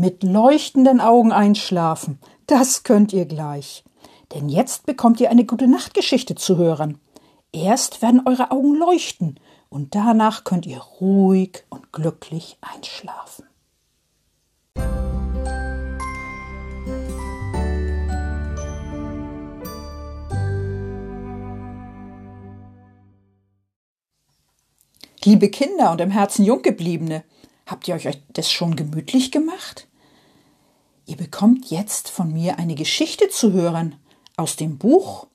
Mit leuchtenden Augen einschlafen, das könnt ihr gleich. Denn jetzt bekommt ihr eine gute Nachtgeschichte zu hören. Erst werden eure Augen leuchten und danach könnt ihr ruhig und glücklich einschlafen. Liebe Kinder und im Herzen Junggebliebene, habt ihr euch das schon gemütlich gemacht? Ihr bekommt jetzt von mir eine Geschichte zu hören aus dem Buch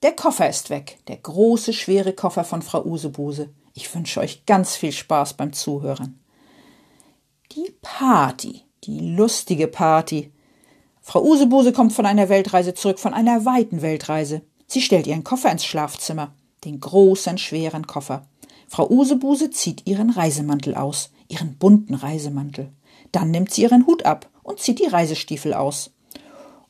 Der Koffer ist weg, der große, schwere Koffer von Frau Usebuse. Ich wünsche euch ganz viel Spaß beim Zuhören. Die Party, die lustige Party. Frau Usebuse kommt von einer Weltreise zurück, von einer weiten Weltreise. Sie stellt ihren Koffer ins Schlafzimmer, den großen, schweren Koffer. Frau Usebuse zieht ihren Reisemantel aus, ihren bunten Reisemantel. Dann nimmt sie ihren Hut ab und zieht die Reisestiefel aus.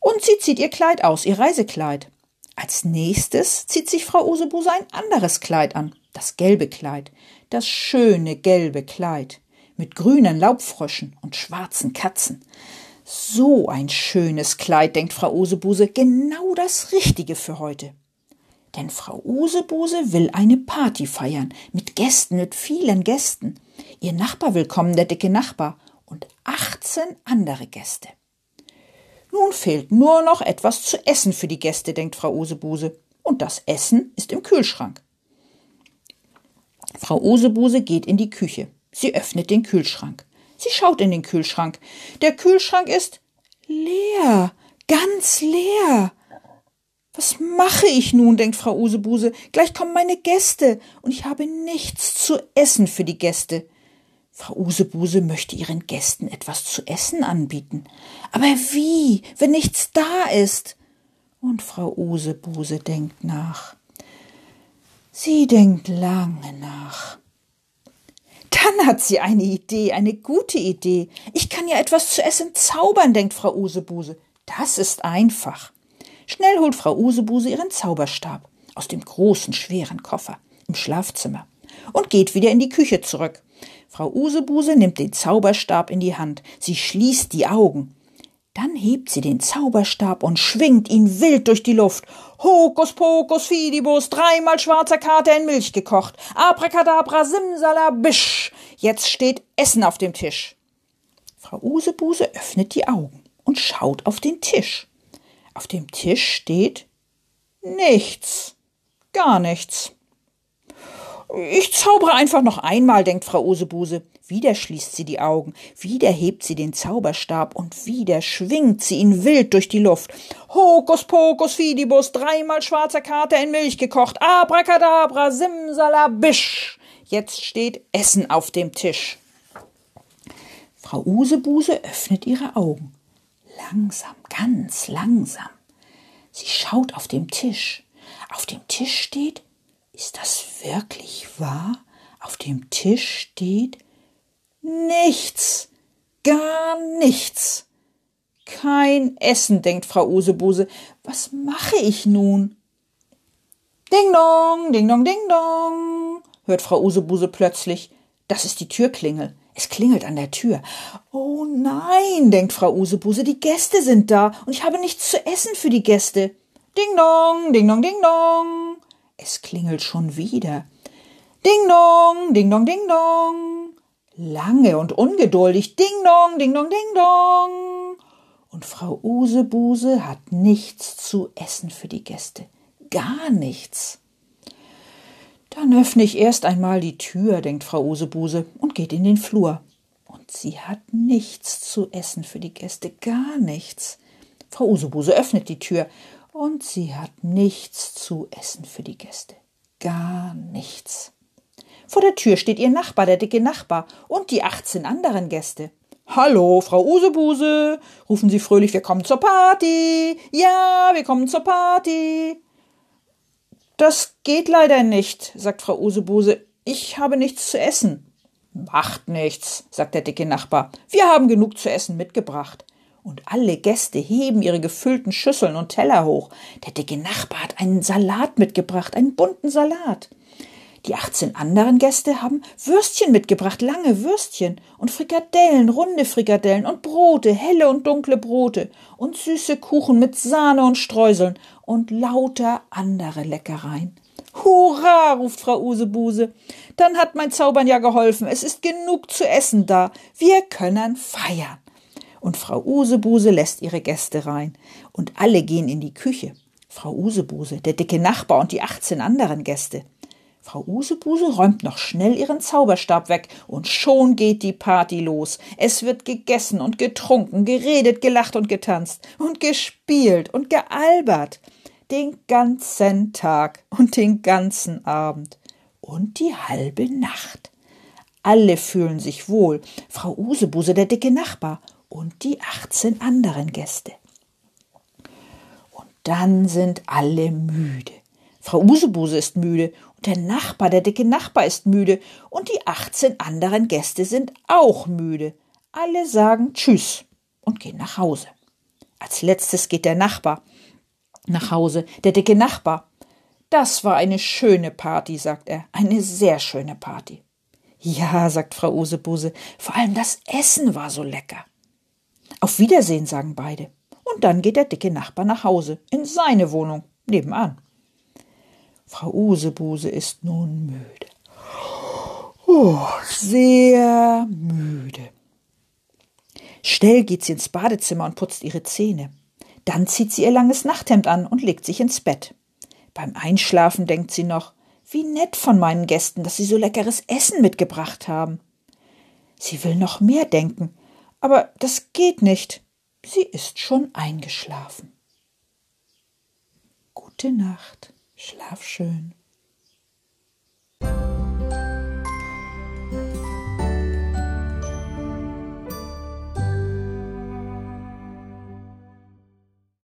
Und sie zieht ihr Kleid aus, ihr Reisekleid. Als nächstes zieht sich Frau Usebuse ein anderes Kleid an, das gelbe Kleid, das schöne gelbe Kleid mit grünen Laubfröschen und schwarzen Katzen. So ein schönes Kleid, denkt Frau Usebuse, genau das Richtige für heute. Denn Frau Usebuse will eine Party feiern, mit Gästen, mit vielen Gästen. Ihr Nachbar will kommen, der dicke Nachbar, und 18 andere Gäste. Nun fehlt nur noch etwas zu essen für die Gäste, denkt Frau Usebuse. Und das Essen ist im Kühlschrank. Frau Usebuse geht in die Küche. Sie öffnet den Kühlschrank. Sie schaut in den Kühlschrank. Der Kühlschrank ist leer, ganz leer. Was mache ich nun, denkt Frau Usebuse. Gleich kommen meine Gäste, und ich habe nichts zu essen für die Gäste. Frau Usebuse möchte ihren Gästen etwas zu essen anbieten. Aber wie, wenn nichts da ist? Und Frau Usebuse denkt nach. Sie denkt lange nach. Dann hat sie eine Idee, eine gute Idee. Ich kann ja etwas zu essen zaubern, denkt Frau Usebuse. Das ist einfach. Schnell holt Frau Usebuse ihren Zauberstab aus dem großen, schweren Koffer im Schlafzimmer und geht wieder in die Küche zurück. Frau Usebuse nimmt den Zauberstab in die Hand. Sie schließt die Augen. Dann hebt sie den Zauberstab und schwingt ihn wild durch die Luft. Hokus pokus fidibus, dreimal schwarzer Kater in Milch gekocht. Abracadabra, simsalabisch. Jetzt steht Essen auf dem Tisch. Frau Usebuse öffnet die Augen und schaut auf den Tisch. Auf dem Tisch steht nichts, gar nichts. Ich zaubere einfach noch einmal, denkt Frau Usebuse. Wieder schließt sie die Augen, wieder hebt sie den Zauberstab und wieder schwingt sie ihn wild durch die Luft. Hokus pokus fidibus, dreimal schwarzer Kater in Milch gekocht, abracadabra, simsalabisch. Jetzt steht Essen auf dem Tisch. Frau Usebuse öffnet ihre Augen langsam, ganz langsam. Sie schaut auf dem Tisch. Auf dem Tisch steht, ist das wirklich wahr? Auf dem Tisch steht nichts, gar nichts. Kein Essen, denkt Frau Usebuse. Was mache ich nun? Ding dong, ding dong, ding dong, hört Frau Usebuse plötzlich. Das ist die Türklingel. Es klingelt an der Tür. Oh nein, denkt Frau Usebuse, die Gäste sind da und ich habe nichts zu essen für die Gäste. Ding dong, ding dong, ding dong. Es klingelt schon wieder. Ding dong, ding dong, ding dong. Lange und ungeduldig. Ding dong, ding dong, ding dong. Und Frau Usebuse hat nichts zu essen für die Gäste. Gar nichts. Dann öffne ich erst einmal die Tür, denkt Frau Usebuse, und geht in den Flur. Und sie hat nichts zu essen für die Gäste, gar nichts. Frau Usebuse öffnet die Tür, und sie hat nichts zu essen für die Gäste, gar nichts. Vor der Tür steht ihr Nachbar, der dicke Nachbar, und die achtzehn anderen Gäste. Hallo, Frau Usebuse, rufen sie fröhlich, wir kommen zur Party. Ja, wir kommen zur Party. Das geht leider nicht, sagt Frau Usebuse. Ich habe nichts zu essen. Macht nichts, sagt der dicke Nachbar. Wir haben genug zu essen mitgebracht. Und alle Gäste heben ihre gefüllten Schüsseln und Teller hoch. Der dicke Nachbar hat einen Salat mitgebracht, einen bunten Salat. Die 18 anderen Gäste haben Würstchen mitgebracht, lange Würstchen und Frikadellen, runde Frikadellen und Brote, helle und dunkle Brote und süße Kuchen mit Sahne und Streuseln und lauter andere Leckereien. Hurra, ruft Frau Usebuse. Dann hat mein Zaubern ja geholfen. Es ist genug zu essen da. Wir können feiern. Und Frau Usebuse lässt ihre Gäste rein. Und alle gehen in die Küche. Frau Usebuse, der dicke Nachbar und die 18 anderen Gäste. Frau Usebuse räumt noch schnell ihren Zauberstab weg und schon geht die Party los. Es wird gegessen und getrunken, geredet, gelacht und getanzt und gespielt und gealbert. Den ganzen Tag und den ganzen Abend und die halbe Nacht. Alle fühlen sich wohl, Frau Usebuse, der dicke Nachbar und die 18 anderen Gäste. Und dann sind alle müde. Frau Usebuse ist müde und der Nachbar, der dicke Nachbar ist müde und die 18 anderen Gäste sind auch müde. Alle sagen Tschüss und gehen nach Hause. Als letztes geht der Nachbar nach Hause, der dicke Nachbar. Das war eine schöne Party, sagt er, eine sehr schöne Party. Ja, sagt Frau Usebuse, vor allem das Essen war so lecker. Auf Wiedersehen, sagen beide. Und dann geht der dicke Nachbar nach Hause, in seine Wohnung, nebenan. Frau Usebuse ist nun müde. Oh, sehr müde. Schnell geht sie ins Badezimmer und putzt ihre Zähne. Dann zieht sie ihr langes Nachthemd an und legt sich ins Bett. Beim Einschlafen denkt sie noch, wie nett von meinen Gästen, dass sie so leckeres Essen mitgebracht haben. Sie will noch mehr denken, aber das geht nicht. Sie ist schon eingeschlafen. Gute Nacht. Schlaf schön.